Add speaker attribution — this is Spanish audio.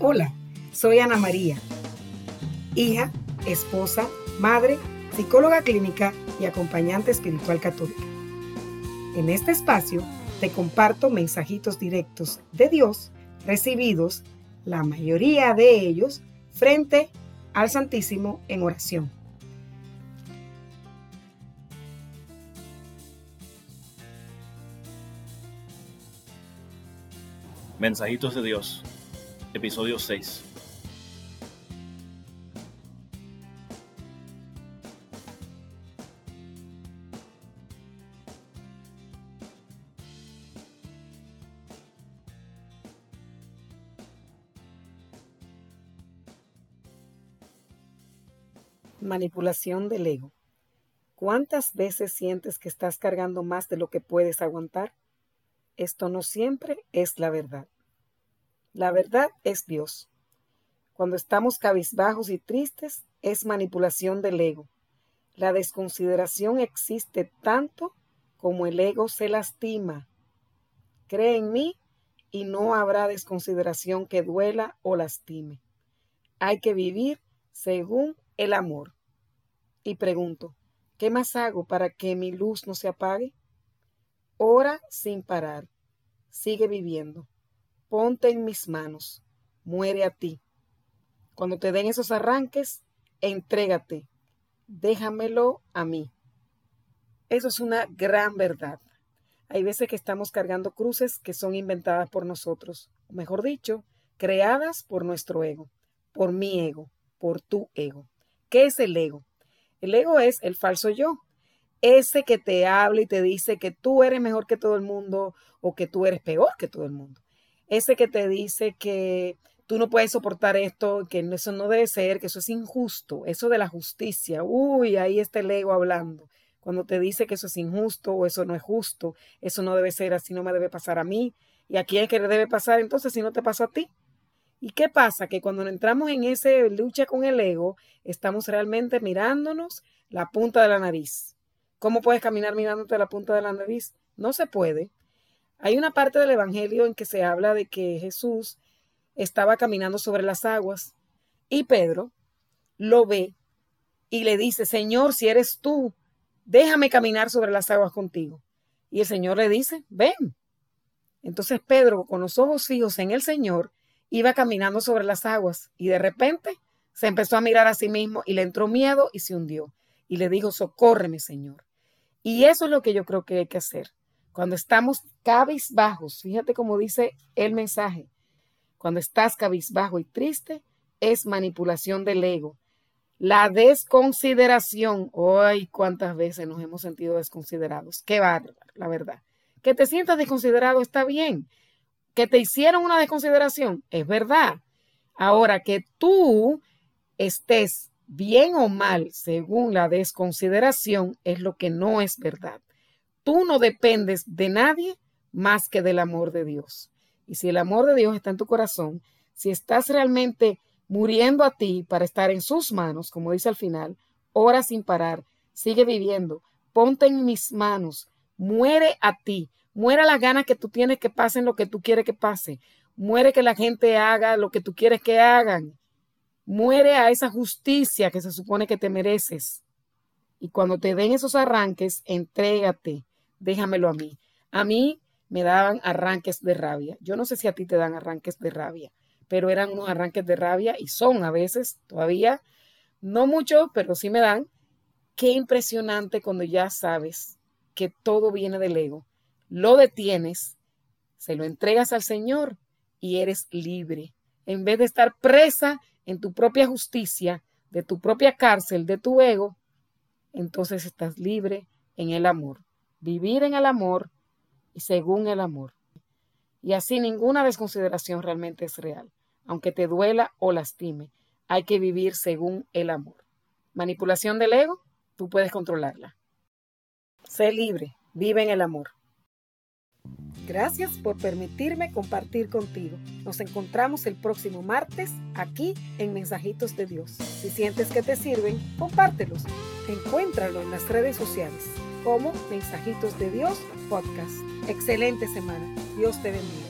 Speaker 1: Hola, soy Ana María, hija, esposa, madre, psicóloga clínica y acompañante espiritual católica. En este espacio te comparto mensajitos directos de Dios recibidos, la mayoría de ellos, frente al Santísimo en oración.
Speaker 2: Mensajitos de Dios episodio 6.
Speaker 1: Manipulación del ego. ¿Cuántas veces sientes que estás cargando más de lo que puedes aguantar? Esto no siempre es la verdad. La verdad es Dios. Cuando estamos cabizbajos y tristes, es manipulación del ego. La desconsideración existe tanto como el ego se lastima. Cree en mí y no habrá desconsideración que duela o lastime. Hay que vivir según el amor. Y pregunto, ¿qué más hago para que mi luz no se apague? Ora sin parar. Sigue viviendo ponte en mis manos, muere a ti. Cuando te den esos arranques, entrégate, déjamelo a mí. Eso es una gran verdad. Hay veces que estamos cargando cruces que son inventadas por nosotros, o mejor dicho, creadas por nuestro ego, por mi ego, por tu ego. ¿Qué es el ego? El ego es el falso yo, ese que te habla y te dice que tú eres mejor que todo el mundo o que tú eres peor que todo el mundo ese que te dice que tú no puedes soportar esto, que eso no debe ser, que eso es injusto, eso de la justicia, uy, ahí está el ego hablando. Cuando te dice que eso es injusto o eso no es justo, eso no debe ser así, no me debe pasar a mí. ¿Y a quién es que le debe pasar entonces si no te pasa a ti? ¿Y qué pasa? Que cuando entramos en esa lucha con el ego, estamos realmente mirándonos la punta de la nariz. ¿Cómo puedes caminar mirándote la punta de la nariz? No se puede. Hay una parte del Evangelio en que se habla de que Jesús estaba caminando sobre las aguas y Pedro lo ve y le dice, Señor, si eres tú, déjame caminar sobre las aguas contigo. Y el Señor le dice, ven. Entonces Pedro, con los ojos fijos en el Señor, iba caminando sobre las aguas y de repente se empezó a mirar a sí mismo y le entró miedo y se hundió. Y le dijo, socórreme, Señor. Y eso es lo que yo creo que hay que hacer. Cuando estamos cabizbajos, fíjate cómo dice el mensaje, cuando estás cabizbajo y triste, es manipulación del ego. La desconsideración, ¡ay! ¿Cuántas veces nos hemos sentido desconsiderados? Qué bárbaro, la verdad. Que te sientas desconsiderado está bien. Que te hicieron una desconsideración, es verdad. Ahora que tú estés bien o mal según la desconsideración es lo que no es verdad tú no dependes de nadie más que del amor de Dios. Y si el amor de Dios está en tu corazón, si estás realmente muriendo a ti para estar en sus manos, como dice al final, ora sin parar, sigue viviendo, ponte en mis manos, muere a ti, muere la gana que tú tienes que pasen lo que tú quieres que pase, muere que la gente haga lo que tú quieres que hagan, muere a esa justicia que se supone que te mereces. Y cuando te den esos arranques, entrégate, déjamelo a mí. A mí me daban arranques de rabia. Yo no sé si a ti te dan arranques de rabia, pero eran unos arranques de rabia y son a veces todavía, no mucho, pero sí me dan. Qué impresionante cuando ya sabes que todo viene del ego. Lo detienes, se lo entregas al Señor y eres libre. En vez de estar presa en tu propia justicia, de tu propia cárcel, de tu ego, entonces estás libre en el amor vivir en el amor y según el amor. Y así ninguna desconsideración realmente es real, aunque te duela o lastime. Hay que vivir según el amor. Manipulación del ego, tú puedes controlarla. Sé libre, vive en el amor. Gracias por permitirme compartir contigo. Nos encontramos el próximo martes aquí en Mensajitos de Dios. Si sientes que te sirven, compártelos. Encuéntralo en las redes sociales como Mensajitos de Dios Podcast. Excelente semana. Dios te bendiga.